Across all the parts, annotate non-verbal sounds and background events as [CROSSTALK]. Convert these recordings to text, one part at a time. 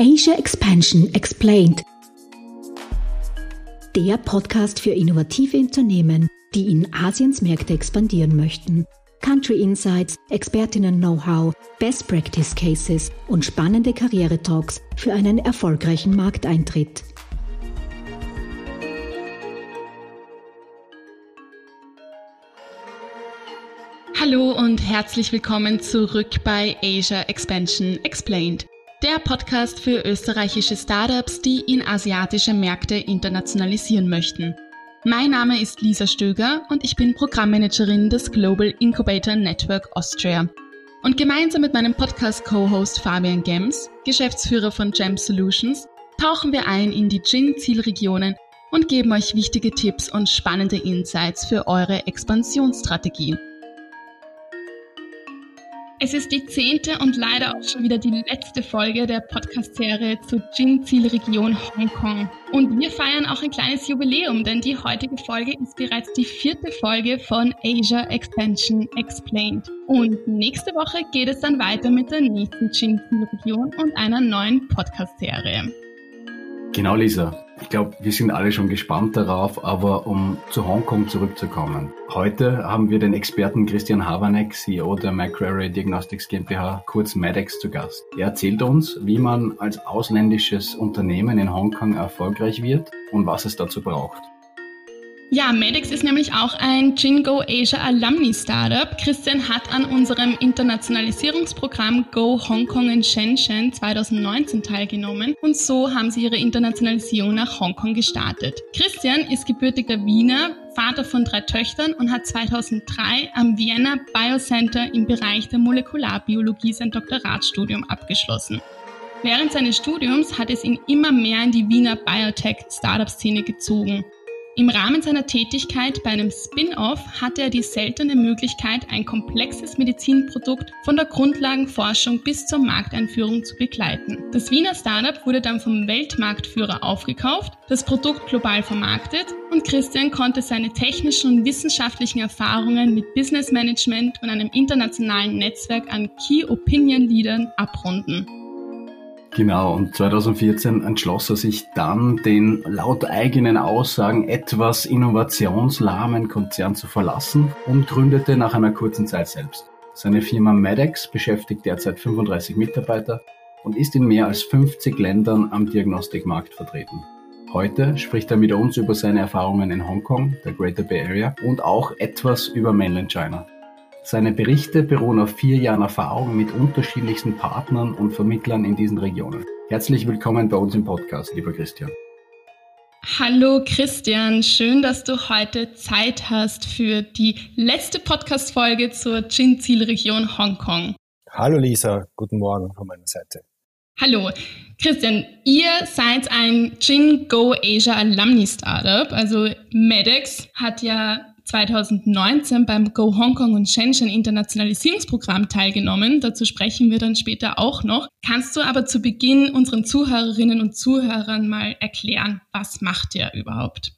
Asia Expansion Explained. Der Podcast für innovative Unternehmen, die in Asiens Märkte expandieren möchten. Country Insights, Expertinnen-Know-how, Best Practice Cases und spannende Karriere-Talks für einen erfolgreichen Markteintritt. Hallo und herzlich willkommen zurück bei Asia Expansion Explained, der Podcast für österreichische Startups, die in asiatische Märkte internationalisieren möchten. Mein Name ist Lisa Stöger und ich bin Programmmanagerin des Global Incubator Network Austria. Und gemeinsam mit meinem Podcast-Co-Host Fabian Gems, Geschäftsführer von Gem Solutions, tauchen wir ein in die Gin-Zielregionen und geben euch wichtige Tipps und spannende Insights für eure Expansionsstrategien. Es ist die zehnte und leider auch schon wieder die letzte Folge der Podcast-Serie zur Jin-Zielregion Hongkong. Und wir feiern auch ein kleines Jubiläum, denn die heutige Folge ist bereits die vierte Folge von Asia Expansion Explained. Und nächste Woche geht es dann weiter mit der nächsten Jin-Zielregion und einer neuen Podcast-Serie. Genau, Lisa. Ich glaube, wir sind alle schon gespannt darauf, aber um zu Hongkong zurückzukommen. Heute haben wir den Experten Christian Haberneck, CEO der McCrary Diagnostics GmbH, kurz MedEx, zu Gast. Er erzählt uns, wie man als ausländisches Unternehmen in Hongkong erfolgreich wird und was es dazu braucht. Ja, Medix ist nämlich auch ein Jingo Asia Alumni Startup. Christian hat an unserem Internationalisierungsprogramm Go Hong Kong in Shenzhen 2019 teilgenommen und so haben sie ihre Internationalisierung nach Hongkong gestartet. Christian ist gebürtiger Wiener, Vater von drei Töchtern und hat 2003 am Vienna Biocenter im Bereich der Molekularbiologie sein Doktoratsstudium abgeschlossen. Während seines Studiums hat es ihn immer mehr in die Wiener Biotech-Startup-Szene gezogen. Im Rahmen seiner Tätigkeit bei einem Spin-off hatte er die seltene Möglichkeit, ein komplexes Medizinprodukt von der Grundlagenforschung bis zur Markteinführung zu begleiten. Das Wiener Startup wurde dann vom Weltmarktführer aufgekauft, das Produkt global vermarktet und Christian konnte seine technischen und wissenschaftlichen Erfahrungen mit Business Management und einem internationalen Netzwerk an Key Opinion Leadern abrunden. Genau, und 2014 entschloss er sich dann, den laut eigenen Aussagen etwas innovationslahmen Konzern zu verlassen und gründete nach einer kurzen Zeit selbst. Seine Firma Medex beschäftigt derzeit 35 Mitarbeiter und ist in mehr als 50 Ländern am Diagnostikmarkt vertreten. Heute spricht er mit uns über seine Erfahrungen in Hongkong, der Greater Bay Area und auch etwas über Mainland China. Seine Berichte beruhen auf vier Jahren Erfahrung mit unterschiedlichsten Partnern und Vermittlern in diesen Regionen. Herzlich willkommen bei uns im Podcast, lieber Christian. Hallo Christian, schön, dass du heute Zeit hast für die letzte Podcast-Folge zur Chin-Zielregion Hongkong. Hallo Lisa, guten Morgen von meiner Seite. Hallo. Christian, ihr seid ein Jin Go Asia Alumni Startup. Also Medex hat ja 2019 beim Go Hongkong und Shenzhen Internationalisierungsprogramm teilgenommen. Dazu sprechen wir dann später auch noch. Kannst du aber zu Beginn unseren Zuhörerinnen und Zuhörern mal erklären, was macht ihr überhaupt?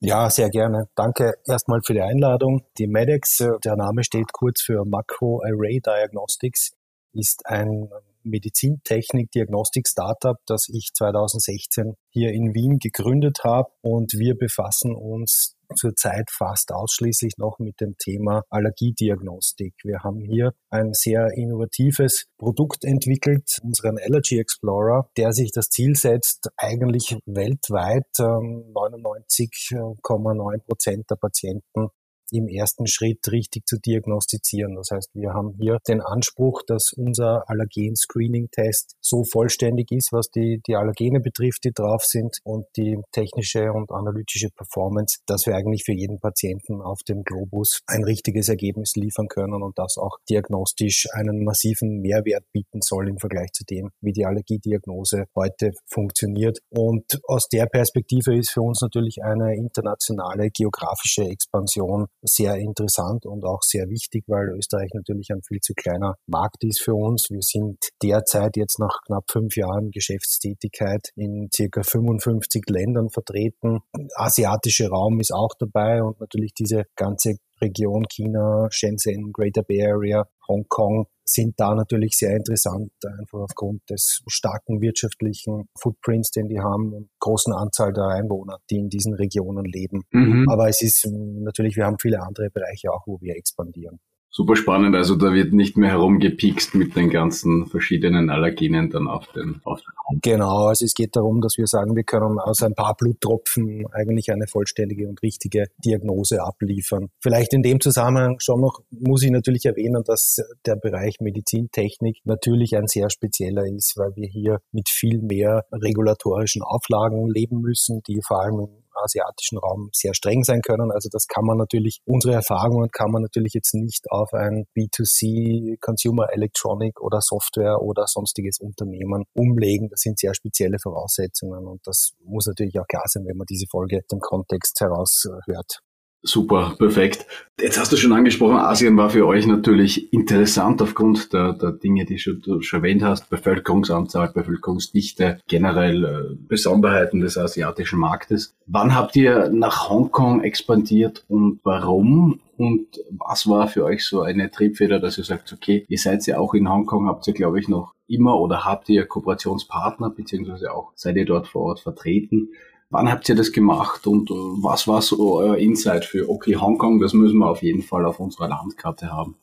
Ja, sehr gerne. Danke erstmal für die Einladung. Die MEDEX, äh, der Name steht kurz für Macro Array Diagnostics, ist ein Medizintechnik-Diagnostik-Startup, das ich 2016 hier in Wien gegründet habe. Und wir befassen uns zurzeit fast ausschließlich noch mit dem Thema Allergiediagnostik. Wir haben hier ein sehr innovatives Produkt entwickelt, unseren Allergy Explorer, der sich das Ziel setzt, eigentlich weltweit 99,9 ähm, Prozent der Patienten im ersten Schritt richtig zu diagnostizieren. Das heißt, wir haben hier den Anspruch, dass unser Allergen-Screening-Test so vollständig ist, was die, die Allergene betrifft, die drauf sind und die technische und analytische Performance, dass wir eigentlich für jeden Patienten auf dem Globus ein richtiges Ergebnis liefern können und das auch diagnostisch einen massiven Mehrwert bieten soll im Vergleich zu dem, wie die Allergiediagnose heute funktioniert. Und aus der Perspektive ist für uns natürlich eine internationale geografische Expansion sehr interessant und auch sehr wichtig, weil Österreich natürlich ein viel zu kleiner Markt ist für uns. Wir sind derzeit jetzt nach knapp fünf Jahren Geschäftstätigkeit in circa 55 Ländern vertreten. asiatische Raum ist auch dabei und natürlich diese ganze Region China, Shenzhen, Greater Bay Area, Hongkong sind da natürlich sehr interessant, einfach aufgrund des starken wirtschaftlichen Footprints, den die haben und großen Anzahl der Einwohner, die in diesen Regionen leben. Mhm. Aber es ist natürlich, wir haben viele andere Bereiche auch, wo wir expandieren super spannend. Also da wird nicht mehr herumgepikst mit den ganzen verschiedenen Allergenen dann auf den, auf den Raum. Genau, also es geht darum, dass wir sagen, wir können aus ein paar Bluttropfen eigentlich eine vollständige und richtige Diagnose abliefern. Vielleicht in dem Zusammenhang schon noch muss ich natürlich erwähnen, dass der Bereich Medizintechnik natürlich ein sehr spezieller ist, weil wir hier mit viel mehr regulatorischen Auflagen leben müssen, die vor allem asiatischen Raum sehr streng sein können. Also das kann man natürlich, unsere Erfahrungen kann man natürlich jetzt nicht auf ein B2C Consumer Electronic oder Software oder sonstiges Unternehmen umlegen. Das sind sehr spezielle Voraussetzungen und das muss natürlich auch klar sein, wenn man diese Folge dem Kontext heraus hört. Super, perfekt. Jetzt hast du schon angesprochen, Asien war für euch natürlich interessant aufgrund der, der Dinge, die du schon erwähnt hast, Bevölkerungsanzahl, Bevölkerungsdichte, generell äh, Besonderheiten des asiatischen Marktes. Wann habt ihr nach Hongkong expandiert und warum? Und was war für euch so eine Triebfeder, dass ihr sagt, okay, ihr seid ja auch in Hongkong, habt ihr, glaube ich, noch immer oder habt ihr Kooperationspartner, beziehungsweise auch seid ihr dort vor Ort vertreten? Wann habt ihr das gemacht und äh, was war so euer Insight für, okay, Hongkong, das müssen wir auf jeden Fall auf unserer Landkarte haben?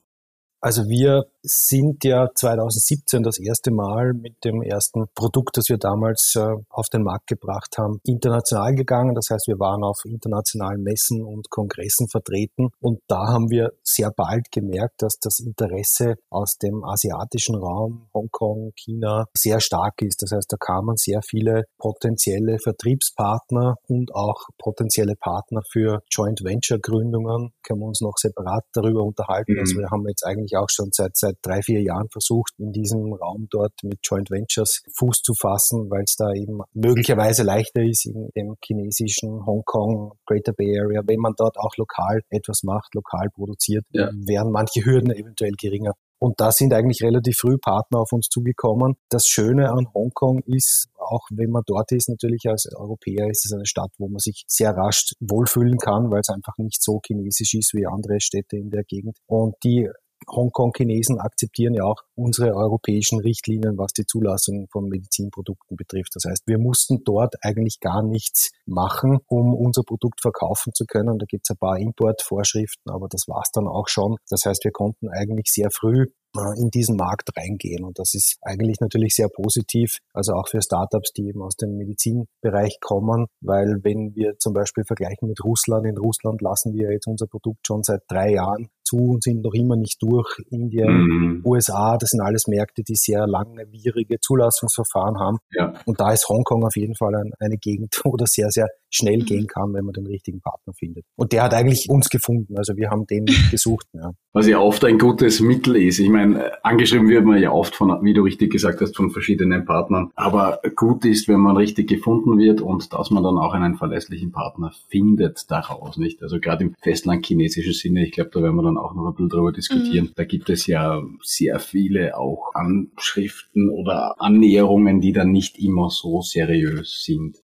Also wir sind ja 2017 das erste Mal mit dem ersten Produkt, das wir damals äh, auf den Markt gebracht haben, international gegangen. Das heißt, wir waren auf internationalen Messen und Kongressen vertreten und da haben wir sehr bald gemerkt, dass das Interesse aus dem asiatischen Raum, Hongkong, China, sehr stark ist. Das heißt, da kamen sehr viele potenzielle Vertriebspartner und auch potenzielle Partner für Joint Venture Gründungen. Können wir uns noch separat darüber unterhalten. Mhm. Also wir haben jetzt eigentlich auch schon seit, seit drei, vier Jahren versucht, in diesem Raum dort mit Joint Ventures Fuß zu fassen, weil es da eben möglicherweise leichter ist in dem chinesischen Hongkong, Greater Bay Area, wenn man dort auch lokal etwas macht, lokal produziert, ja. wären manche Hürden eventuell geringer. Und da sind eigentlich relativ früh Partner auf uns zugekommen. Das Schöne an Hongkong ist, auch wenn man dort ist, natürlich als Europäer ist es eine Stadt, wo man sich sehr rasch wohlfühlen kann, weil es einfach nicht so chinesisch ist wie andere Städte in der Gegend. Und die Hongkong-Chinesen akzeptieren ja auch unsere europäischen Richtlinien, was die Zulassung von Medizinprodukten betrifft. Das heißt, wir mussten dort eigentlich gar nichts machen, um unser Produkt verkaufen zu können. Da gibt es ein paar Importvorschriften, aber das war es dann auch schon. Das heißt, wir konnten eigentlich sehr früh äh, in diesen Markt reingehen. Und das ist eigentlich natürlich sehr positiv, also auch für Startups, die eben aus dem Medizinbereich kommen, weil wenn wir zum Beispiel vergleichen mit Russland, in Russland lassen wir jetzt unser Produkt schon seit drei Jahren zu und sind noch immer nicht durch. Indien, mhm. USA, das sind alles Märkte, die sehr langwierige Zulassungsverfahren haben. Ja. Und da ist Hongkong auf jeden Fall ein, eine Gegend, [LAUGHS] wo das sehr, sehr schnell mhm. gehen kann, wenn man den richtigen Partner findet. Und der hat eigentlich uns gefunden. Also wir haben den [LAUGHS] gesucht. Ja. Was ja oft ein gutes Mittel ist. Ich meine, angeschrieben wird man ja oft von, wie du richtig gesagt hast, von verschiedenen Partnern. Aber gut ist, wenn man richtig gefunden wird und dass man dann auch einen verlässlichen Partner findet daraus, nicht? Also gerade im Festland-chinesischen Sinne, ich glaube, da werden wir dann auch noch ein bisschen drüber diskutieren. Mhm. Da gibt es ja sehr viele auch Anschriften oder Annäherungen, die dann nicht immer so seriös sind.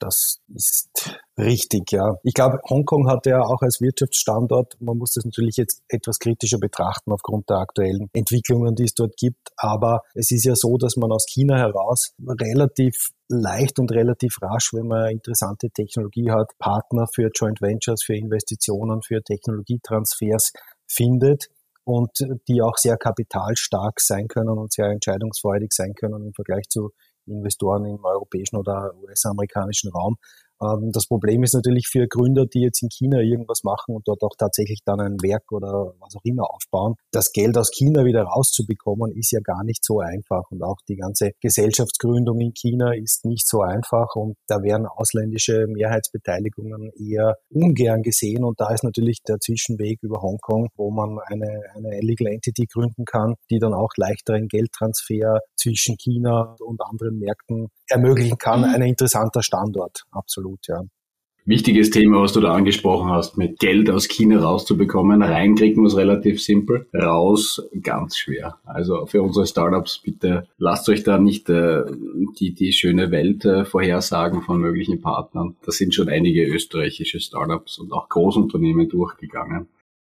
Das ist richtig, ja. Ich glaube, Hongkong hat ja auch als Wirtschaftsstandort, man muss das natürlich jetzt etwas kritischer betrachten aufgrund der aktuellen Entwicklungen, die es dort gibt. Aber es ist ja so, dass man aus China heraus relativ leicht und relativ rasch, wenn man interessante Technologie hat, Partner für Joint Ventures, für Investitionen, für Technologietransfers findet und die auch sehr kapitalstark sein können und sehr entscheidungsfreudig sein können im Vergleich zu Investoren im europäischen oder US-amerikanischen Raum. Ähm, das Problem ist natürlich für Gründer, die jetzt in China irgendwas machen und dort auch tatsächlich dann ein Werk oder was auch immer aufbauen, das Geld aus China wieder rauszubekommen, ist ja gar nicht so einfach. Und auch die ganze Gesellschaftsgründung in China ist nicht so einfach und da werden ausländische Mehrheitsbeteiligungen eher ungern gesehen. Und da ist natürlich der Zwischenweg über Hongkong, wo man eine, eine Legal Entity gründen kann, die dann auch leichteren Geldtransfer zwischen China und anderen Märkten ermöglichen kann, mhm. ein interessanter Standort, absolut, ja. Wichtiges Thema, was du da angesprochen hast, mit Geld aus China rauszubekommen. Rein kriegen wir es relativ simpel, raus ganz schwer. Also für unsere Startups bitte lasst euch da nicht äh, die, die schöne Welt äh, vorhersagen von möglichen Partnern. Da sind schon einige österreichische Startups und auch Großunternehmen durchgegangen.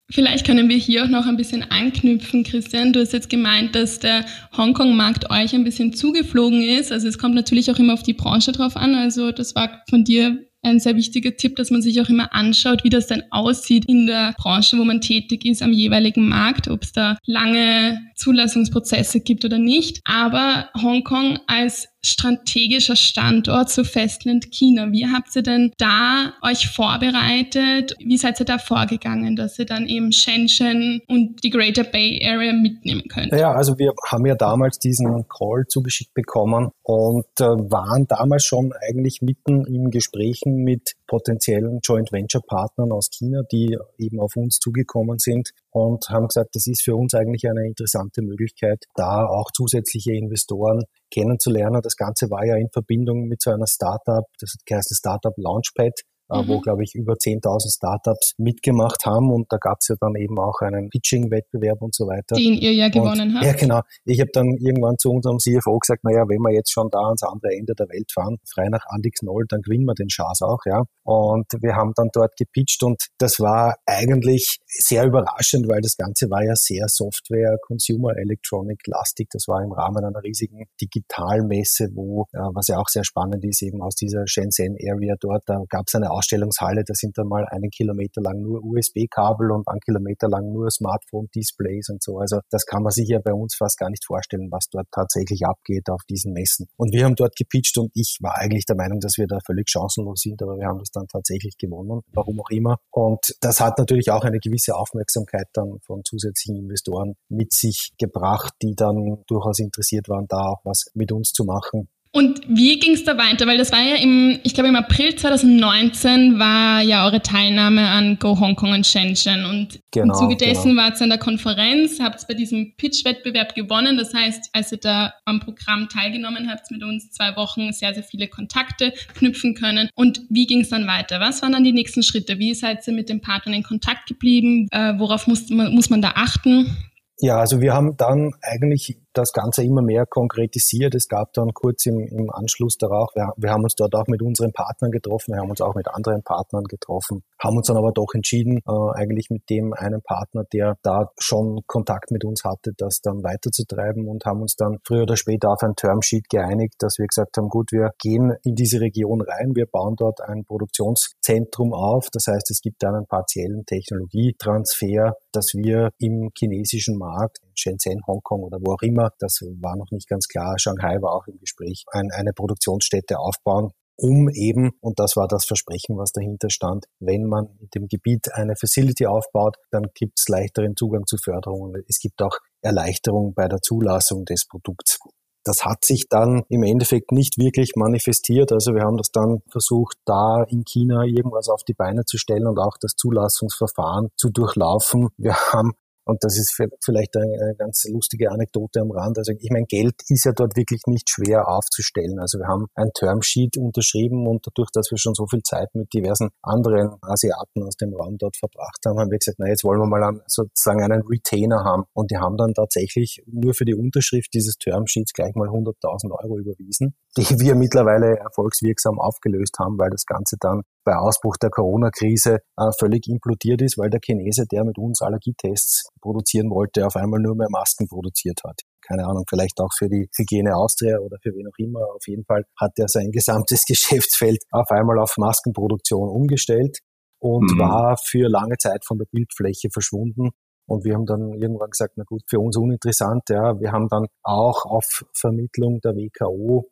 Vielleicht können wir hier auch noch ein bisschen anknüpfen, Christian. Du hast jetzt gemeint, dass der Hongkong-Markt euch ein bisschen zugeflogen ist. Also es kommt natürlich auch immer auf die Branche drauf an. Also das war von dir ein sehr wichtiger Tipp, dass man sich auch immer anschaut, wie das denn aussieht in der Branche, wo man tätig ist, am jeweiligen Markt, ob es da lange Zulassungsprozesse gibt oder nicht. Aber Hongkong als strategischer Standort zu Festland China. Wie habt ihr denn da euch vorbereitet? Wie seid ihr da vorgegangen, dass ihr dann eben Shenzhen und die Greater Bay Area mitnehmen könnt? Ja, also wir haben ja damals diesen Call zugeschickt bekommen und äh, waren damals schon eigentlich mitten in Gesprächen mit potenziellen Joint Venture Partnern aus China, die eben auf uns zugekommen sind und haben gesagt, das ist für uns eigentlich eine interessante Möglichkeit, da auch zusätzliche Investoren kennenzulernen. Das Ganze war ja in Verbindung mit so einer Startup, das heißt Startup Launchpad, mhm. wo, glaube ich, über 10.000 Startups mitgemacht haben. Und da gab es ja dann eben auch einen Pitching-Wettbewerb und so weiter. Den ihr ja gewonnen und, habt. Ja, genau. Ich habe dann irgendwann zu unserem CFO gesagt, naja, wenn wir jetzt schon da ans andere Ende der Welt fahren, frei nach Andix Noll, dann gewinnen wir den Chance auch, ja. Und wir haben dann dort gepitcht und das war eigentlich sehr überraschend, weil das Ganze war ja sehr Software, Consumer Electronic lastig. Das war im Rahmen einer riesigen Digitalmesse, wo, ja, was ja auch sehr spannend ist, eben aus dieser Shenzhen Area dort, da gab es eine Ausstellungshalle, da sind dann mal einen Kilometer lang nur USB-Kabel und einen Kilometer lang nur Smartphone-Displays und so. Also das kann man sich ja bei uns fast gar nicht vorstellen, was dort tatsächlich abgeht auf diesen Messen. Und wir haben dort gepitcht und ich war eigentlich der Meinung, dass wir da völlig chancenlos sind, aber wir haben das dann tatsächlich gewonnen, warum auch immer. Und das hat natürlich auch eine gewisse Aufmerksamkeit dann von zusätzlichen Investoren mit sich gebracht, die dann durchaus interessiert waren, da auch was mit uns zu machen. Und wie ging es da weiter? Weil das war ja im, ich glaube im April 2019 war ja eure Teilnahme an Go Hong Kong und Shenzhen. Und genau, im Zuge dessen genau. wart ihr an der Konferenz, habt bei diesem Pitch-Wettbewerb gewonnen. Das heißt, als ihr da am Programm teilgenommen habt, mit uns zwei Wochen sehr, sehr viele Kontakte knüpfen können. Und wie ging es dann weiter? Was waren dann die nächsten Schritte? Wie seid ihr mit den Partnern in Kontakt geblieben? Äh, worauf muss, muss man da achten? Ja, also wir haben dann eigentlich das Ganze immer mehr konkretisiert. Es gab dann kurz im, im Anschluss darauf, wir, wir, haben uns dort auch mit unseren Partnern getroffen, wir haben uns auch mit anderen Partnern getroffen, haben uns dann aber doch entschieden, äh, eigentlich mit dem einen Partner, der da schon Kontakt mit uns hatte, das dann weiterzutreiben und haben uns dann früher oder später auf ein Termsheet geeinigt, dass wir gesagt haben, gut, wir gehen in diese Region rein, wir bauen dort ein Produktionszentrum auf. Das heißt, es gibt dann einen partiellen Technologietransfer, dass wir im chinesischen Markt Shenzhen, Hongkong oder wo auch immer, das war noch nicht ganz klar, Shanghai war auch im Gespräch, ein, eine Produktionsstätte aufbauen, um eben, und das war das Versprechen, was dahinter stand, wenn man in dem Gebiet eine Facility aufbaut, dann gibt es leichteren Zugang zu Förderungen. Es gibt auch Erleichterungen bei der Zulassung des Produkts. Das hat sich dann im Endeffekt nicht wirklich manifestiert. Also wir haben das dann versucht, da in China irgendwas auf die Beine zu stellen und auch das Zulassungsverfahren zu durchlaufen. Wir haben und das ist vielleicht eine ganz lustige Anekdote am Rand. Also ich meine, Geld ist ja dort wirklich nicht schwer aufzustellen. Also wir haben ein Termsheet unterschrieben und dadurch, dass wir schon so viel Zeit mit diversen anderen Asiaten aus dem Raum dort verbracht haben, haben wir gesagt, na jetzt wollen wir mal sozusagen einen Retainer haben. Und die haben dann tatsächlich nur für die Unterschrift dieses Termsheets gleich mal 100.000 Euro überwiesen, die wir mittlerweile erfolgswirksam aufgelöst haben, weil das Ganze dann bei Ausbruch der Corona-Krise äh, völlig implodiert ist, weil der Chinese, der mit uns Allergietests produzieren wollte, auf einmal nur mehr Masken produziert hat. Keine Ahnung, vielleicht auch für die Hygiene Austria oder für wen auch immer. Auf jeden Fall hat er sein gesamtes [LAUGHS] Geschäftsfeld auf einmal auf Maskenproduktion umgestellt und mhm. war für lange Zeit von der Bildfläche verschwunden. Und wir haben dann irgendwann gesagt, na gut, für uns uninteressant. Ja, wir haben dann auch auf Vermittlung der WKO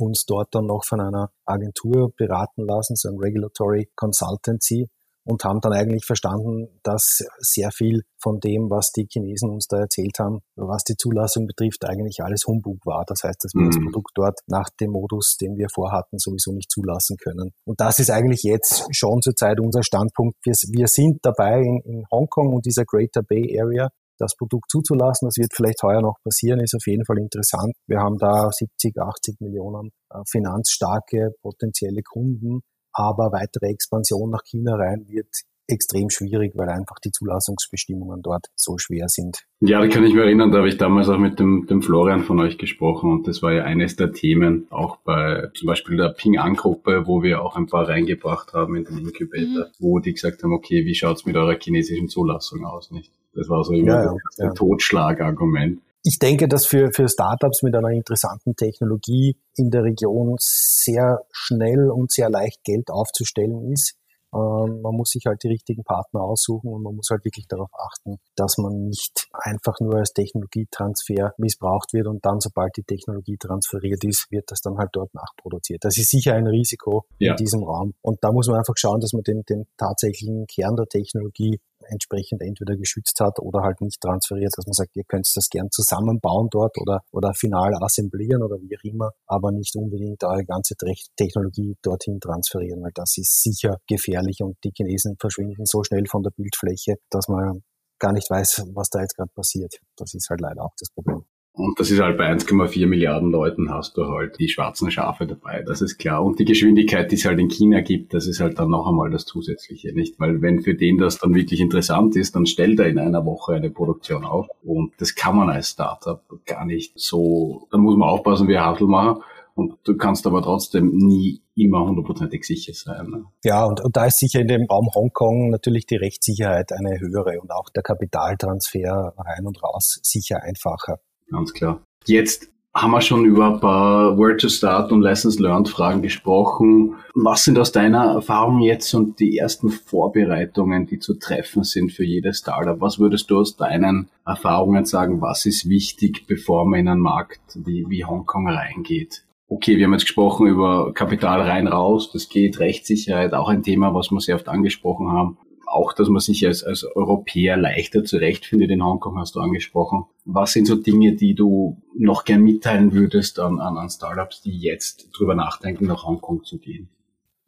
uns dort dann noch von einer Agentur beraten lassen, so ein Regulatory Consultancy, und haben dann eigentlich verstanden, dass sehr viel von dem, was die Chinesen uns da erzählt haben, was die Zulassung betrifft, eigentlich alles Humbug war. Das heißt, dass wir mhm. das Produkt dort nach dem Modus, den wir vorhatten, sowieso nicht zulassen können. Und das ist eigentlich jetzt schon zurzeit unser Standpunkt. Wir, wir sind dabei in, in Hongkong und dieser Greater Bay Area das Produkt zuzulassen. Das wird vielleicht heuer noch passieren, ist auf jeden Fall interessant. Wir haben da 70, 80 Millionen äh, finanzstarke potenzielle Kunden, aber weitere Expansion nach China rein wird extrem schwierig, weil einfach die Zulassungsbestimmungen dort so schwer sind. Ja, da kann ich mich erinnern, da habe ich damals auch mit dem, dem Florian von euch gesprochen und das war ja eines der Themen, auch bei zum Beispiel der Ping-An-Gruppe, wo wir auch ein paar reingebracht haben in den Incubator, mhm. wo die gesagt haben, okay, wie schaut's mit eurer chinesischen Zulassung aus, nicht? Das war so immer ja, das ja. Totschlagargument. Ich denke, dass für, für Startups mit einer interessanten Technologie in der Region sehr schnell und sehr leicht Geld aufzustellen ist. Ähm, man muss sich halt die richtigen Partner aussuchen und man muss halt wirklich darauf achten, dass man nicht einfach nur als Technologietransfer missbraucht wird und dann, sobald die Technologie transferiert ist, wird das dann halt dort nachproduziert. Das ist sicher ein Risiko ja. in diesem Raum. Und da muss man einfach schauen, dass man den, den tatsächlichen Kern der Technologie entsprechend entweder geschützt hat oder halt nicht transferiert, dass man sagt, ihr könnt das gern zusammenbauen dort oder, oder final assemblieren oder wie auch immer, aber nicht unbedingt eure ganze Technologie dorthin transferieren, weil das ist sicher gefährlich und die Chinesen verschwinden so schnell von der Bildfläche, dass man gar nicht weiß, was da jetzt gerade passiert. Das ist halt leider auch das Problem. Und das ist halt bei 1,4 Milliarden Leuten hast du halt die schwarzen Schafe dabei, das ist klar. Und die Geschwindigkeit, die es halt in China gibt, das ist halt dann noch einmal das Zusätzliche, nicht? Weil wenn für den das dann wirklich interessant ist, dann stellt er in einer Woche eine Produktion auf. Und das kann man als Startup gar nicht so, da muss man aufpassen, wie machen. Und du kannst aber trotzdem nie immer hundertprozentig sicher sein. Ne? Ja, und, und da ist sicher in dem Raum Hongkong natürlich die Rechtssicherheit eine höhere und auch der Kapitaltransfer rein und raus sicher einfacher ganz klar. Jetzt haben wir schon über ein paar Where to Start und Lessons Learned Fragen gesprochen. Was sind aus deiner Erfahrung jetzt und die ersten Vorbereitungen, die zu treffen sind für jedes Startup? Was würdest du aus deinen Erfahrungen sagen? Was ist wichtig, bevor man in einen Markt wie, wie Hongkong reingeht? Okay, wir haben jetzt gesprochen über Kapital rein raus. Das geht, Rechtssicherheit, auch ein Thema, was wir sehr oft angesprochen haben auch, dass man sich als, als Europäer leichter zurechtfindet in Hongkong, hast du angesprochen. Was sind so Dinge, die du noch gern mitteilen würdest an, an, an Startups, die jetzt drüber nachdenken, nach Hongkong zu gehen?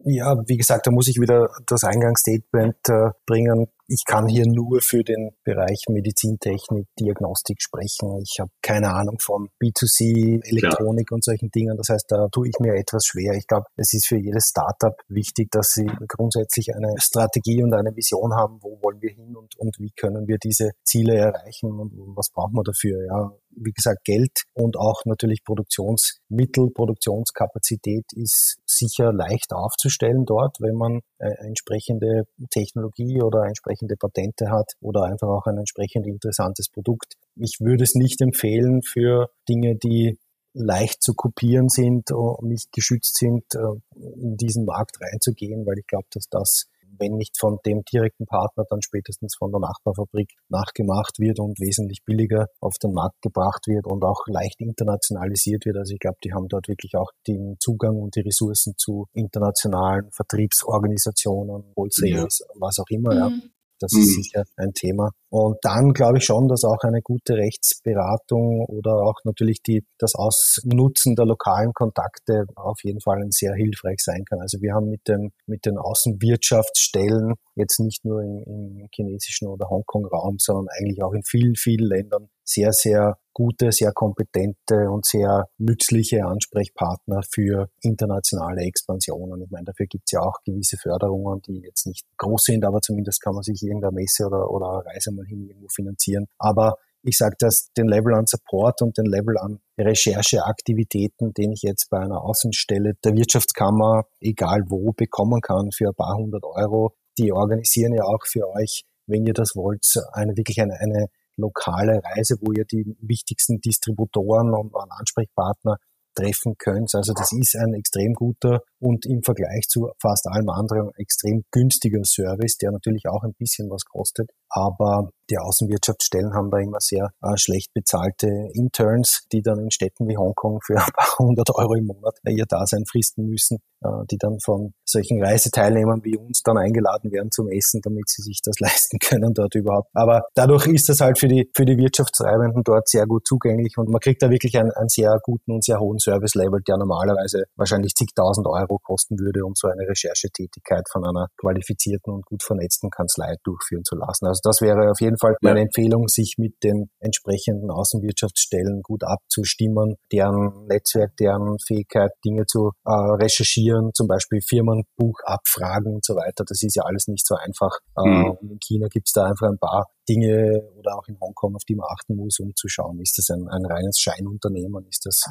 Ja, wie gesagt, da muss ich wieder das Eingangsstatement äh, bringen ich kann hier nur für den Bereich Medizintechnik, Diagnostik sprechen. Ich habe keine Ahnung von B2C, Elektronik ja. und solchen Dingen. Das heißt, da tue ich mir etwas schwer. Ich glaube, es ist für jedes Startup wichtig, dass sie grundsätzlich eine Strategie und eine Vision haben, wo wollen wir hin und, und wie können wir diese Ziele erreichen und was brauchen wir dafür. Ja, wie gesagt, Geld und auch natürlich Produktionsmittel, Produktionskapazität ist sicher leicht aufzustellen dort, wenn man äh, entsprechende Technologie oder entsprechende Patente hat oder einfach auch ein entsprechend interessantes Produkt. Ich würde es nicht empfehlen für Dinge, die leicht zu kopieren sind und nicht geschützt sind, äh, in diesen Markt reinzugehen, weil ich glaube, dass das wenn nicht von dem direkten Partner, dann spätestens von der Nachbarfabrik nachgemacht wird und wesentlich billiger auf den Markt gebracht wird und auch leicht internationalisiert wird. Also ich glaube, die haben dort wirklich auch den Zugang und die Ressourcen zu internationalen Vertriebsorganisationen, Wholesalers, ja. was auch immer. Mhm. Ja. Das mhm. ist sicher ein Thema. Und dann glaube ich schon, dass auch eine gute Rechtsberatung oder auch natürlich die, das Ausnutzen der lokalen Kontakte auf jeden Fall sehr hilfreich sein kann. Also wir haben mit, dem, mit den Außenwirtschaftsstellen jetzt nicht nur im, im chinesischen oder Hongkong-Raum, sondern eigentlich auch in vielen, vielen Ländern sehr, sehr gute, sehr kompetente und sehr nützliche Ansprechpartner für internationale Expansionen. Ich meine, dafür gibt es ja auch gewisse Förderungen, die jetzt nicht groß sind, aber zumindest kann man sich irgendeine Messe oder, oder Reise mal hin irgendwo finanzieren. Aber ich sage das, den Level an Support und den Level an Rechercheaktivitäten, den ich jetzt bei einer Außenstelle der Wirtschaftskammer, egal wo, bekommen kann für ein paar hundert Euro, die organisieren ja auch für euch, wenn ihr das wollt, eine wirklich eine, eine lokale Reise, wo ihr die wichtigsten Distributoren und Ansprechpartner treffen könnt. Also das ist ein extrem guter und im Vergleich zu fast allem anderen extrem günstiger Service, der natürlich auch ein bisschen was kostet. Aber die Außenwirtschaftsstellen haben da immer sehr äh, schlecht bezahlte Interns, die dann in Städten wie Hongkong für ein paar [LAUGHS] hundert Euro im Monat ihr Dasein fristen müssen, äh, die dann von solchen Reiseteilnehmern wie uns dann eingeladen werden zum Essen, damit sie sich das [LAUGHS] leisten können dort überhaupt. Aber dadurch ist das halt für die, für die Wirtschaftstreibenden dort sehr gut zugänglich und man kriegt da wirklich einen, einen sehr guten und sehr hohen Service-Level, der normalerweise wahrscheinlich zigtausend Euro kosten würde, um so eine Recherchetätigkeit von einer qualifizierten und gut vernetzten Kanzlei durchführen zu lassen. Also das wäre auf jeden Fall meine ja. Empfehlung, sich mit den entsprechenden Außenwirtschaftsstellen gut abzustimmen, deren Netzwerk, deren Fähigkeit, Dinge zu äh, recherchieren, zum Beispiel Firmenbuch abfragen und so weiter. Das ist ja alles nicht so einfach. Äh, mhm. in China gibt es da einfach ein paar Dinge oder auch in Hongkong, auf die man achten muss, um zu schauen, ist das ein, ein reines Scheinunternehmen? Ist das,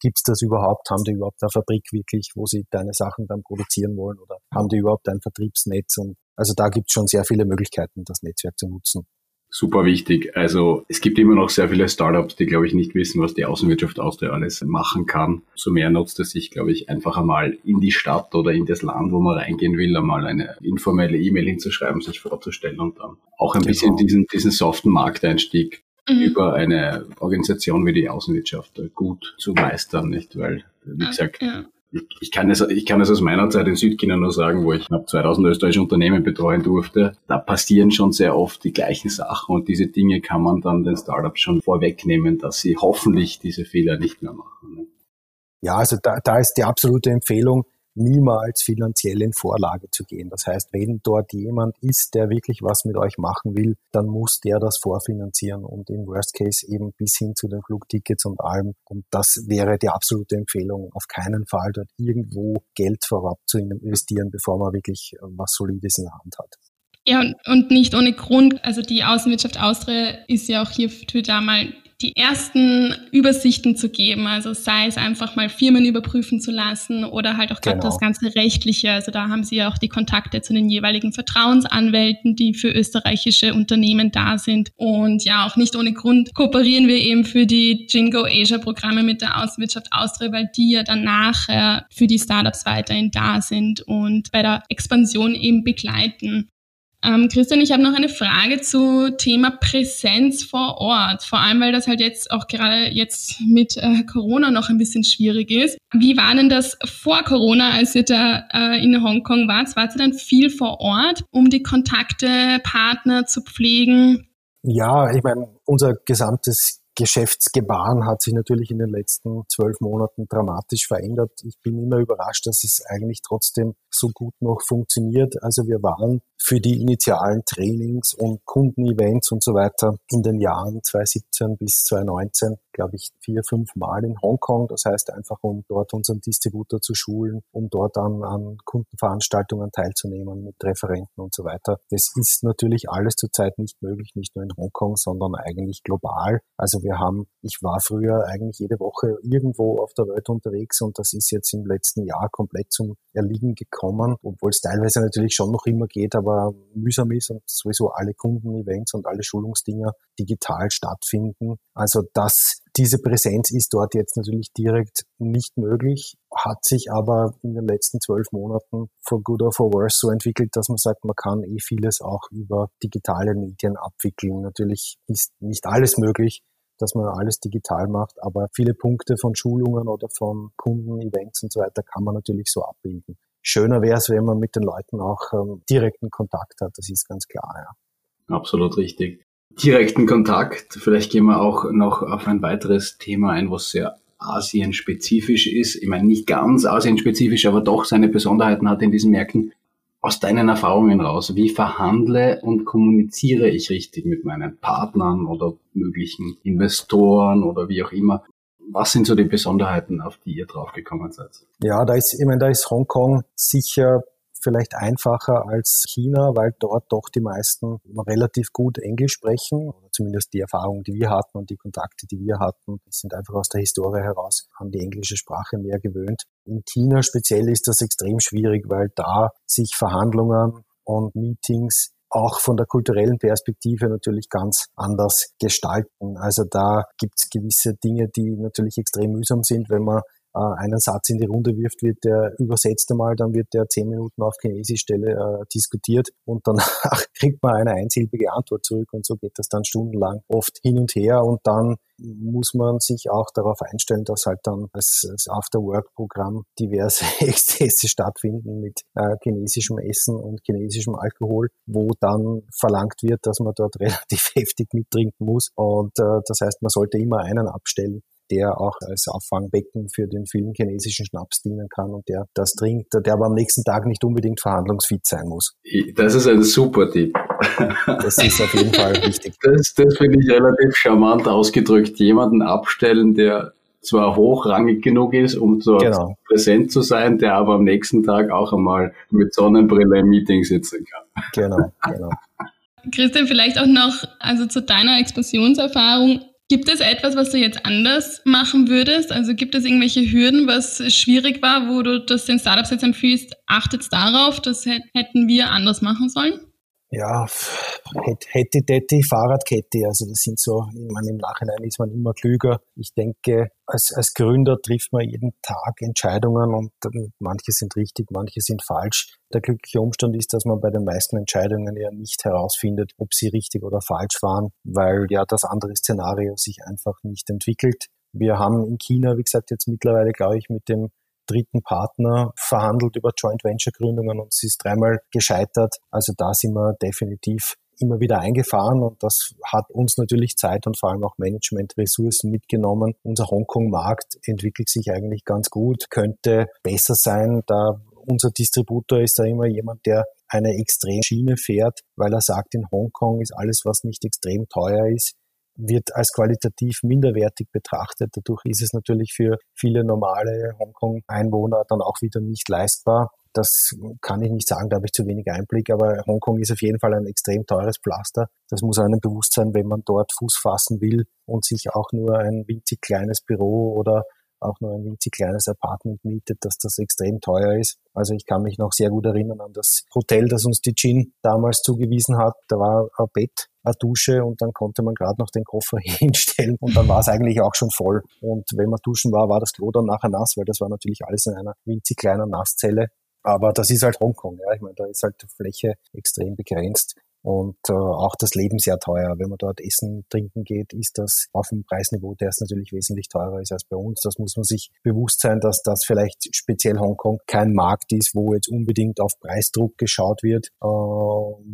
gibt's das überhaupt? Haben die überhaupt eine Fabrik wirklich, wo sie deine Sachen dann produzieren wollen? Oder haben die überhaupt ein Vertriebsnetz? Und also da gibt's schon sehr viele Möglichkeiten, das Netzwerk zu nutzen super wichtig. Also es gibt immer noch sehr viele Startups, die, glaube ich, nicht wissen, was die Außenwirtschaft Austria alles machen kann. So mehr nutzt es sich, glaube ich, einfach einmal in die Stadt oder in das Land, wo man reingehen will, einmal eine informelle E-Mail hinzuschreiben, sich vorzustellen und dann auch ein genau. bisschen diesen, diesen soften Markteinstieg mhm. über eine Organisation wie die Außenwirtschaft gut zu meistern, nicht? Weil, wie gesagt, ja ich, kann es, ich kann es aus meiner Zeit in Südchina nur sagen, wo ich knapp 2000 österreichische Unternehmen betreuen durfte. Da passieren schon sehr oft die gleichen Sachen und diese Dinge kann man dann den Startups schon vorwegnehmen, dass sie hoffentlich diese Fehler nicht mehr machen. Ja, also da, da ist die absolute Empfehlung, niemals finanziell in Vorlage zu gehen. Das heißt, wenn dort jemand ist, der wirklich was mit euch machen will, dann muss der das vorfinanzieren und im Worst Case eben bis hin zu den Flugtickets und allem. Und das wäre die absolute Empfehlung, auf keinen Fall dort irgendwo Geld vorab zu investieren, bevor man wirklich was Solides in der Hand hat. Ja, und nicht ohne Grund. Also die Außenwirtschaft Austria ist ja auch hierfür da mal die ersten Übersichten zu geben. Also sei es einfach mal Firmen überprüfen zu lassen oder halt auch gerade genau. das ganze Rechtliche. Also da haben Sie ja auch die Kontakte zu den jeweiligen Vertrauensanwälten, die für österreichische Unternehmen da sind. Und ja, auch nicht ohne Grund kooperieren wir eben für die Jingo Asia Programme mit der Außenwirtschaft Austria, weil die ja dann nachher für die Startups weiterhin da sind und bei der Expansion eben begleiten. Ähm, Christian, ich habe noch eine Frage zu Thema Präsenz vor Ort. Vor allem, weil das halt jetzt auch gerade jetzt mit äh, Corona noch ein bisschen schwierig ist. Wie war denn das vor Corona, als ihr da äh, in Hongkong wart? Wart ihr dann viel vor Ort, um die Kontakte, Partner zu pflegen? Ja, ich meine, unser gesamtes Geschäftsgebaren hat sich natürlich in den letzten zwölf Monaten dramatisch verändert. Ich bin immer überrascht, dass es eigentlich trotzdem so gut noch funktioniert. Also wir waren für die initialen Trainings und Kundenevents und so weiter in den Jahren 2017 bis 2019, glaube ich, vier, fünf Mal in Hongkong. Das heißt einfach, um dort unseren Distributor zu schulen, um dort an, an Kundenveranstaltungen teilzunehmen mit Referenten und so weiter. Das ist natürlich alles zurzeit nicht möglich, nicht nur in Hongkong, sondern eigentlich global. Also wir haben, ich war früher eigentlich jede Woche irgendwo auf der Welt unterwegs und das ist jetzt im letzten Jahr komplett zum Erliegen gekommen, obwohl es teilweise natürlich schon noch immer geht, aber mühsam ist und sowieso alle Kundenevents und alle Schulungsdinger digital stattfinden. Also das, diese Präsenz ist dort jetzt natürlich direkt nicht möglich, hat sich aber in den letzten zwölf Monaten for good or for worse so entwickelt, dass man sagt, man kann eh vieles auch über digitale Medien abwickeln. Natürlich ist nicht alles möglich, dass man alles digital macht, aber viele Punkte von Schulungen oder von Kundenevents und so weiter kann man natürlich so abbilden. Schöner wäre es, wenn man mit den Leuten auch ähm, direkten Kontakt hat, das ist ganz klar, ja. Absolut richtig. Direkten Kontakt, vielleicht gehen wir auch noch auf ein weiteres Thema ein, was sehr Asien-spezifisch ist. Ich meine, nicht ganz Asien-spezifisch, aber doch seine Besonderheiten hat in diesen Märkten aus deinen Erfahrungen raus, wie verhandle und kommuniziere ich richtig mit meinen Partnern oder möglichen Investoren oder wie auch immer? Was sind so die Besonderheiten, auf die ihr draufgekommen seid? Ja, da ist, ich meine, da ist Hongkong sicher vielleicht einfacher als China, weil dort doch die meisten relativ gut Englisch sprechen. Zumindest die Erfahrungen, die wir hatten und die Kontakte, die wir hatten, sind einfach aus der Historie heraus an die englische Sprache mehr gewöhnt. In China speziell ist das extrem schwierig, weil da sich Verhandlungen und Meetings auch von der kulturellen Perspektive natürlich ganz anders gestalten. Also da gibt es gewisse Dinge, die natürlich extrem mühsam sind, wenn man einen Satz in die Runde wirft, wird der übersetzt einmal, dann wird der zehn Minuten auf Chinesisch Stelle äh, diskutiert und danach [LAUGHS] kriegt man eine einsilbige Antwort zurück und so geht das dann stundenlang oft hin und her und dann muss man sich auch darauf einstellen, dass halt dann als, als After-Work-Programm diverse [LAUGHS] Exzesse stattfinden mit äh, chinesischem Essen und chinesischem Alkohol, wo dann verlangt wird, dass man dort [LAUGHS] relativ heftig mittrinken muss. Und äh, das heißt, man sollte immer einen abstellen, der auch als Auffangbecken für den vielen chinesischen Schnaps dienen kann und der das trinkt, der aber am nächsten Tag nicht unbedingt verhandlungsfit sein muss. Das ist ein super Tipp. Das ist auf jeden Fall wichtig. [LAUGHS] Das, das finde ich relativ charmant ausgedrückt. Jemanden abstellen, der zwar hochrangig genug ist, um dort genau. präsent zu sein, der aber am nächsten Tag auch einmal mit Sonnenbrille im Meeting sitzen kann. Genau, genau. Christian, vielleicht auch noch, also zu deiner Expansionserfahrung. Gibt es etwas, was du jetzt anders machen würdest? Also gibt es irgendwelche Hürden, was schwierig war, wo du das den Startups jetzt empfiehlst, achtet darauf, das hätten wir anders machen sollen? Ja, hätte, hätte, Fahrradkette. Also das sind so, ich meine, im Nachhinein ist man immer klüger. Ich denke, als, als Gründer trifft man jeden Tag Entscheidungen und manche sind richtig, manche sind falsch. Der glückliche Umstand ist, dass man bei den meisten Entscheidungen ja nicht herausfindet, ob sie richtig oder falsch waren, weil ja das andere Szenario sich einfach nicht entwickelt. Wir haben in China, wie gesagt, jetzt mittlerweile, glaube ich, mit dem dritten Partner verhandelt über Joint Venture Gründungen und sie ist dreimal gescheitert. Also da sind wir definitiv immer wieder eingefahren und das hat uns natürlich Zeit und vor allem auch Management-Ressourcen mitgenommen. Unser Hongkong-Markt entwickelt sich eigentlich ganz gut, könnte besser sein, da unser Distributor ist da immer jemand, der eine extrem Schiene fährt, weil er sagt, in Hongkong ist alles, was nicht extrem teuer ist, wird als qualitativ minderwertig betrachtet. Dadurch ist es natürlich für viele normale Hongkong-Einwohner dann auch wieder nicht leistbar. Das kann ich nicht sagen, da habe ich zu wenig Einblick, aber Hongkong ist auf jeden Fall ein extrem teures Pflaster. Das muss einem bewusst sein, wenn man dort Fuß fassen will und sich auch nur ein winzig kleines Büro oder auch nur ein winzig kleines Apartment mietet, dass das extrem teuer ist. Also ich kann mich noch sehr gut erinnern an das Hotel, das uns die Gin damals zugewiesen hat. Da war ein Bett, eine Dusche und dann konnte man gerade noch den Koffer [LAUGHS] hinstellen und dann war es eigentlich auch schon voll. Und wenn man duschen war, war das Klo dann nachher nass, weil das war natürlich alles in einer winzig kleinen Nasszelle. Aber das ist halt Hongkong, ja. Ich meine, da ist halt die Fläche extrem begrenzt und äh, auch das Leben sehr teuer. Wenn man dort essen, trinken geht, ist das auf einem Preisniveau, der ist natürlich wesentlich teurer ist als bei uns. Das muss man sich bewusst sein, dass das vielleicht speziell Hongkong kein Markt ist, wo jetzt unbedingt auf Preisdruck geschaut wird, äh,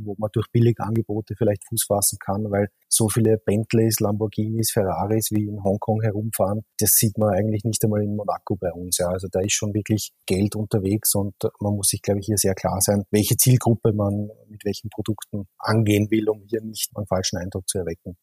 wo man durch billige Angebote vielleicht Fuß fassen kann, weil so viele Bentleys, Lamborghinis, Ferraris wie in Hongkong herumfahren, das sieht man eigentlich nicht einmal in Monaco bei uns. Ja. Also da ist schon wirklich Geld unterwegs und man muss sich, glaube ich, hier sehr klar sein, welche Zielgruppe man mit welchen Produkten angehen will, um hier nicht einen falschen Eindruck zu erwecken.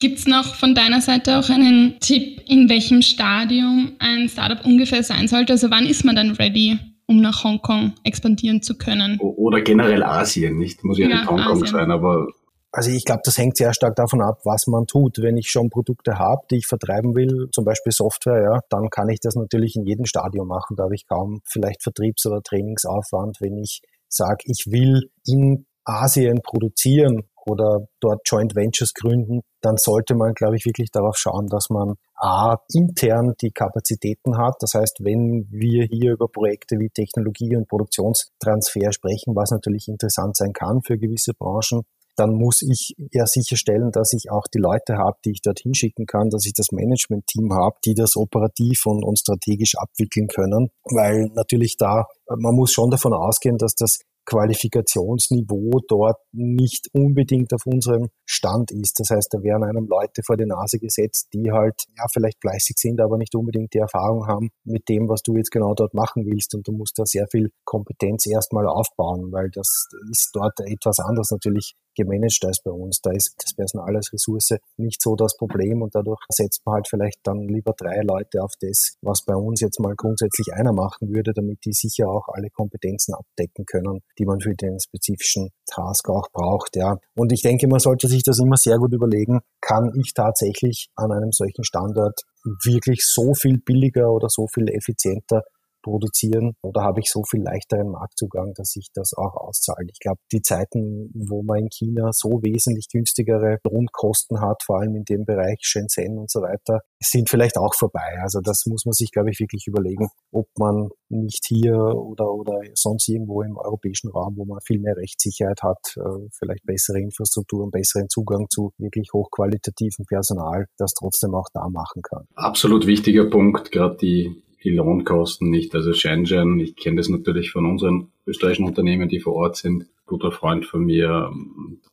Gibt es noch von deiner Seite auch einen Tipp, in welchem Stadium ein Startup ungefähr sein sollte? Also wann ist man dann ready, um nach Hongkong expandieren zu können? Oder generell Asien, nicht? Muss ja, ja nicht Hongkong Asien. sein, aber also ich glaube, das hängt sehr stark davon ab, was man tut. Wenn ich schon Produkte habe, die ich vertreiben will, zum Beispiel Software, ja, dann kann ich das natürlich in jedem Stadium machen. Da habe ich kaum vielleicht Vertriebs- oder Trainingsaufwand. Wenn ich sage, ich will in Asien produzieren oder dort Joint Ventures gründen, dann sollte man, glaube ich, wirklich darauf schauen, dass man A, intern die Kapazitäten hat. Das heißt, wenn wir hier über Projekte wie Technologie und Produktionstransfer sprechen, was natürlich interessant sein kann für gewisse Branchen, dann muss ich ja sicherstellen, dass ich auch die Leute habe, die ich dorthin schicken kann, dass ich das Management-Team habe, die das operativ und, und strategisch abwickeln können, weil natürlich da, man muss schon davon ausgehen, dass das Qualifikationsniveau dort nicht unbedingt auf unserem Stand ist. Das heißt, da werden einem Leute vor die Nase gesetzt, die halt ja vielleicht fleißig sind, aber nicht unbedingt die Erfahrung haben mit dem, was du jetzt genau dort machen willst. Und du musst da sehr viel Kompetenz erstmal aufbauen, weil das ist dort etwas anders natürlich gemanagt als bei uns. Da ist das Personal als Ressource nicht so das Problem und dadurch setzt man halt vielleicht dann lieber drei Leute auf das, was bei uns jetzt mal grundsätzlich einer machen würde, damit die sicher auch alle Kompetenzen abdecken können, die man für den spezifischen Task auch braucht. Ja. Und ich denke, man sollte sich das immer sehr gut überlegen, kann ich tatsächlich an einem solchen Standort wirklich so viel billiger oder so viel effizienter produzieren oder habe ich so viel leichteren Marktzugang, dass sich das auch auszahlt. Ich glaube, die Zeiten, wo man in China so wesentlich günstigere Grundkosten hat, vor allem in dem Bereich Shenzhen und so weiter, sind vielleicht auch vorbei. Also das muss man sich, glaube ich, wirklich überlegen, ob man nicht hier oder, oder sonst irgendwo im europäischen Raum, wo man viel mehr Rechtssicherheit hat, äh, vielleicht bessere Infrastruktur und besseren Zugang zu wirklich hochqualitativen Personal, das trotzdem auch da machen kann. Absolut wichtiger Punkt, gerade die die Lohnkosten nicht. Also Shenzhen, ich kenne das natürlich von unseren österreichischen Unternehmen, die vor Ort sind. Guter Freund von mir,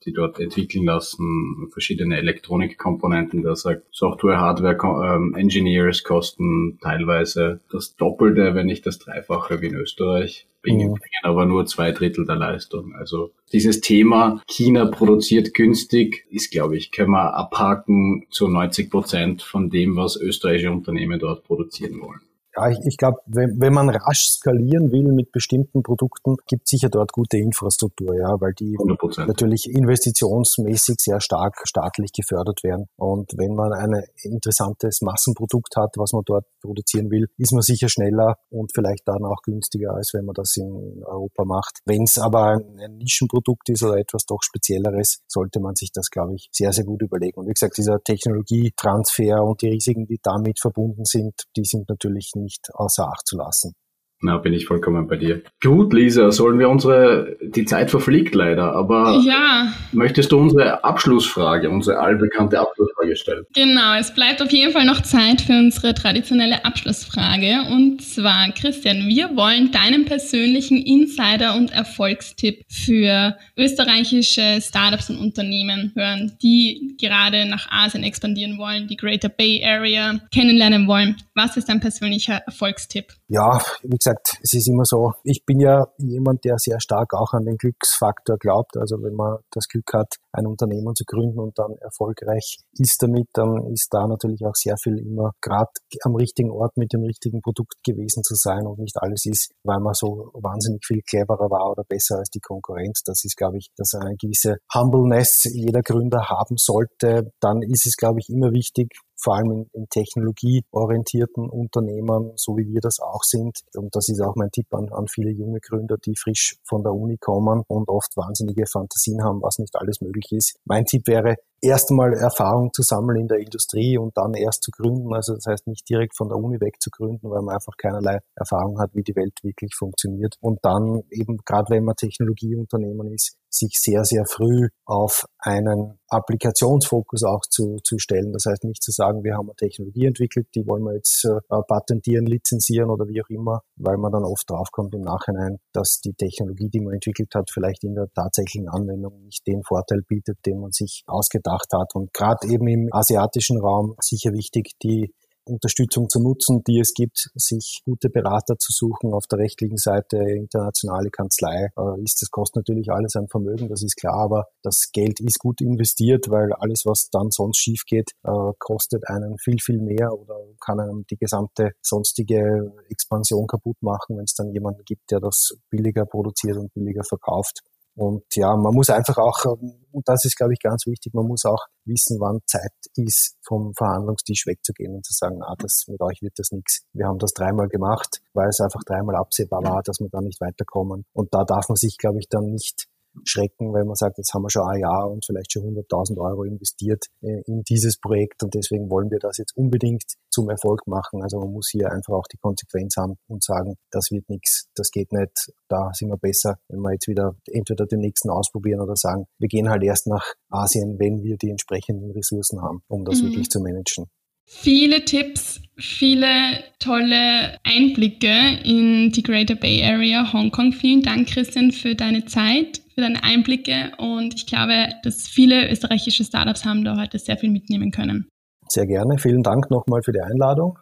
die dort entwickeln lassen, verschiedene Elektronikkomponenten. Da sagt Software, Hardware, ähm, Engineers kosten teilweise das Doppelte, wenn nicht das Dreifache wie in Österreich bringen, mhm. bringen aber nur zwei Drittel der Leistung. Also dieses Thema China produziert günstig ist, glaube ich, können wir abhaken zu 90 Prozent von dem, was österreichische Unternehmen dort produzieren wollen. Ja, ich, ich glaube, wenn, wenn man rasch skalieren will mit bestimmten Produkten, gibt sicher dort gute Infrastruktur, ja, weil die 100%. natürlich investitionsmäßig sehr stark staatlich gefördert werden. Und wenn man ein interessantes Massenprodukt hat, was man dort produzieren will, ist man sicher schneller und vielleicht dann auch günstiger, als wenn man das in Europa macht. Wenn es aber ein, ein Nischenprodukt ist oder etwas doch Spezielleres, sollte man sich das, glaube ich, sehr, sehr gut überlegen. Und wie gesagt, dieser Technologietransfer und die Risiken, die damit verbunden sind, die sind natürlich nicht außer Acht zu lassen. Na, bin ich vollkommen bei dir. Gut, Lisa, sollen wir unsere, die Zeit verfliegt leider, aber ja. möchtest du unsere Abschlussfrage, unsere allbekannte Abschlussfrage stellen? Genau, es bleibt auf jeden Fall noch Zeit für unsere traditionelle Abschlussfrage. Und zwar, Christian, wir wollen deinen persönlichen Insider- und Erfolgstipp für österreichische Startups und Unternehmen hören, die gerade nach Asien expandieren wollen, die Greater Bay Area kennenlernen wollen. Was ist dein persönlicher Erfolgstipp? Ja, wie gesagt, es ist immer so, ich bin ja jemand, der sehr stark auch an den Glücksfaktor glaubt. Also wenn man das Glück hat, ein Unternehmen zu gründen und dann erfolgreich ist damit, dann ist da natürlich auch sehr viel immer gerade am richtigen Ort mit dem richtigen Produkt gewesen zu sein und nicht alles ist, weil man so wahnsinnig viel cleverer war oder besser als die Konkurrenz. Das ist, glaube ich, dass eine gewisse Humbleness jeder Gründer haben sollte. Dann ist es, glaube ich, immer wichtig, vor allem in, in technologieorientierten Unternehmen, so wie wir das auch sind. Und das ist auch mein Tipp an, an viele junge Gründer, die frisch von der Uni kommen und oft wahnsinnige Fantasien haben, was nicht alles möglich ist. Mein Tipp wäre, erst einmal Erfahrung zu sammeln in der Industrie und dann erst zu gründen. Also das heißt nicht direkt von der Uni weg zu gründen, weil man einfach keinerlei Erfahrung hat, wie die Welt wirklich funktioniert. Und dann eben, gerade wenn man Technologieunternehmen ist, sich sehr, sehr früh auf einen Applikationsfokus auch zu, zu stellen. Das heißt nicht zu sagen, wir haben eine Technologie entwickelt, die wollen wir jetzt äh, patentieren, lizenzieren oder wie auch immer, weil man dann oft draufkommt im Nachhinein, dass die Technologie, die man entwickelt hat, vielleicht in der tatsächlichen Anwendung nicht den Vorteil bietet, den man sich ausgedacht gedacht hat. Und gerade eben im asiatischen Raum sicher wichtig, die Unterstützung zu nutzen, die es gibt, sich gute Berater zu suchen auf der rechtlichen Seite, internationale Kanzlei, äh, ist, das kostet natürlich alles ein Vermögen, das ist klar, aber das Geld ist gut investiert, weil alles, was dann sonst schief geht, äh, kostet einen viel, viel mehr oder kann einem die gesamte sonstige Expansion kaputt machen, wenn es dann jemanden gibt, der das billiger produziert und billiger verkauft. Und ja, man muss einfach auch, ähm, und das ist, glaube ich, ganz wichtig, man muss auch wissen, wann Zeit ist, vom Verhandlungstisch wegzugehen und zu sagen, ah, das, mit euch wird das nichts. Wir haben das dreimal gemacht, weil es einfach dreimal absehbar war, dass wir da nicht weiterkommen. Und da darf man sich, glaube ich, dann nicht schrecken, weil man sagt, jetzt haben wir schon ein Jahr und vielleicht schon 100.000 Euro investiert äh, in dieses Projekt und deswegen wollen wir das jetzt unbedingt zum Erfolg machen. Also man muss hier einfach auch die Konsequenz haben und sagen, das wird nichts, das geht nicht, da sind wir besser, wenn wir jetzt wieder entweder den nächsten ausprobieren oder sagen, wir gehen halt erst nach Asien, wenn wir die entsprechenden Ressourcen haben, um das mhm. wirklich zu managen. Viele Tipps, viele tolle Einblicke in die Greater Bay Area, Hongkong. Vielen Dank, Christian, für deine Zeit, für deine Einblicke und ich glaube, dass viele österreichische Startups haben da heute sehr viel mitnehmen können. Sehr gerne. Vielen Dank nochmal für die Einladung.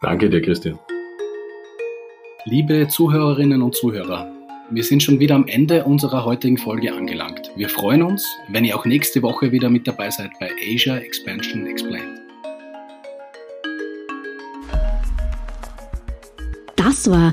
Danke dir, Christian. Liebe Zuhörerinnen und Zuhörer, wir sind schon wieder am Ende unserer heutigen Folge angelangt. Wir freuen uns, wenn ihr auch nächste Woche wieder mit dabei seid bei Asia Expansion Explained. Das war